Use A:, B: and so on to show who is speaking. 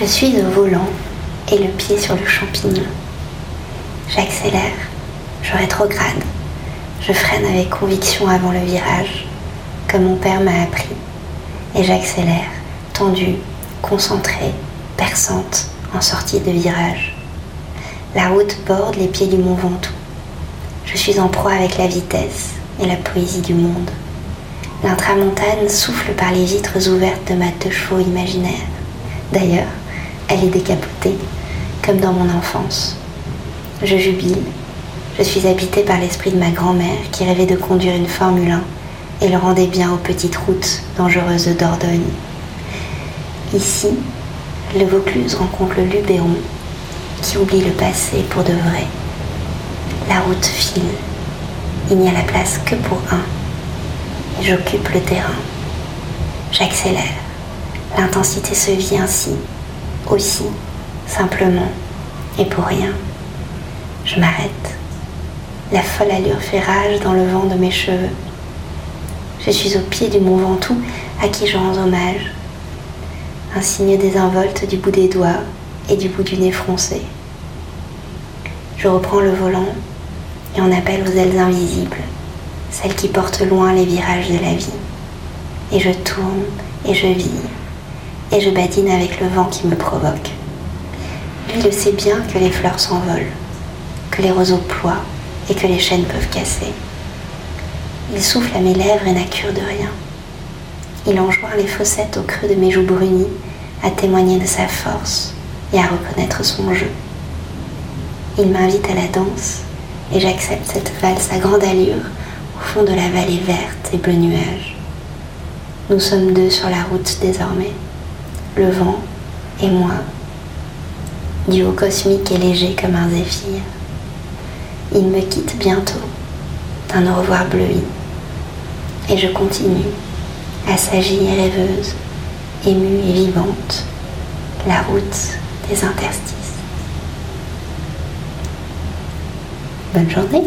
A: Je suis au volant et le pied sur le champignon. J'accélère, je rétrograde, je freine avec conviction avant le virage, comme mon père m'a appris, et j'accélère, tendue, concentrée, perçante, en sortie de virage. La route borde les pieds du mont Ventoux. Je suis en proie avec la vitesse et la poésie du monde. L'intramontane souffle par les vitres ouvertes de ma deux imaginaire. D'ailleurs, elle est décapotée, comme dans mon enfance. Je jubile. Je suis habitée par l'esprit de ma grand-mère qui rêvait de conduire une Formule 1 et le rendait bien aux petites routes dangereuses de Dordogne. Ici, le Vaucluse rencontre le Luberon qui oublie le passé pour de vrai. La route file. Il n'y a la place que pour un. J'occupe le terrain. J'accélère. L'intensité se vit ainsi, aussi, simplement, et pour rien. Je m'arrête. La folle allure fait rage dans le vent de mes cheveux. Je suis au pied du mont Ventoux à qui je rends hommage. Un signe désinvolte du bout des doigts et du bout du nez froncé. Je reprends le volant et on appelle aux ailes invisibles, celles qui portent loin les virages de la vie. Et je tourne et je vis et je badine avec le vent qui me provoque. Lui le sait bien que les fleurs s'envolent, que les roseaux ploient et que les chênes peuvent casser. Il souffle à mes lèvres et n'a cure de rien. Il enjoint les fossettes au creux de mes joues brunies à témoigner de sa force et à reconnaître son jeu. Il m'invite à la danse et j'accepte cette valse à grande allure au fond de la vallée verte et bleu nuage. Nous sommes deux sur la route désormais, le vent et moi, duo cosmique et léger comme un zéphyr. Il me quitte bientôt d'un au revoir bleui et je continue à s'agir rêveuse, émue et vivante, la route des interstices. Bonne journée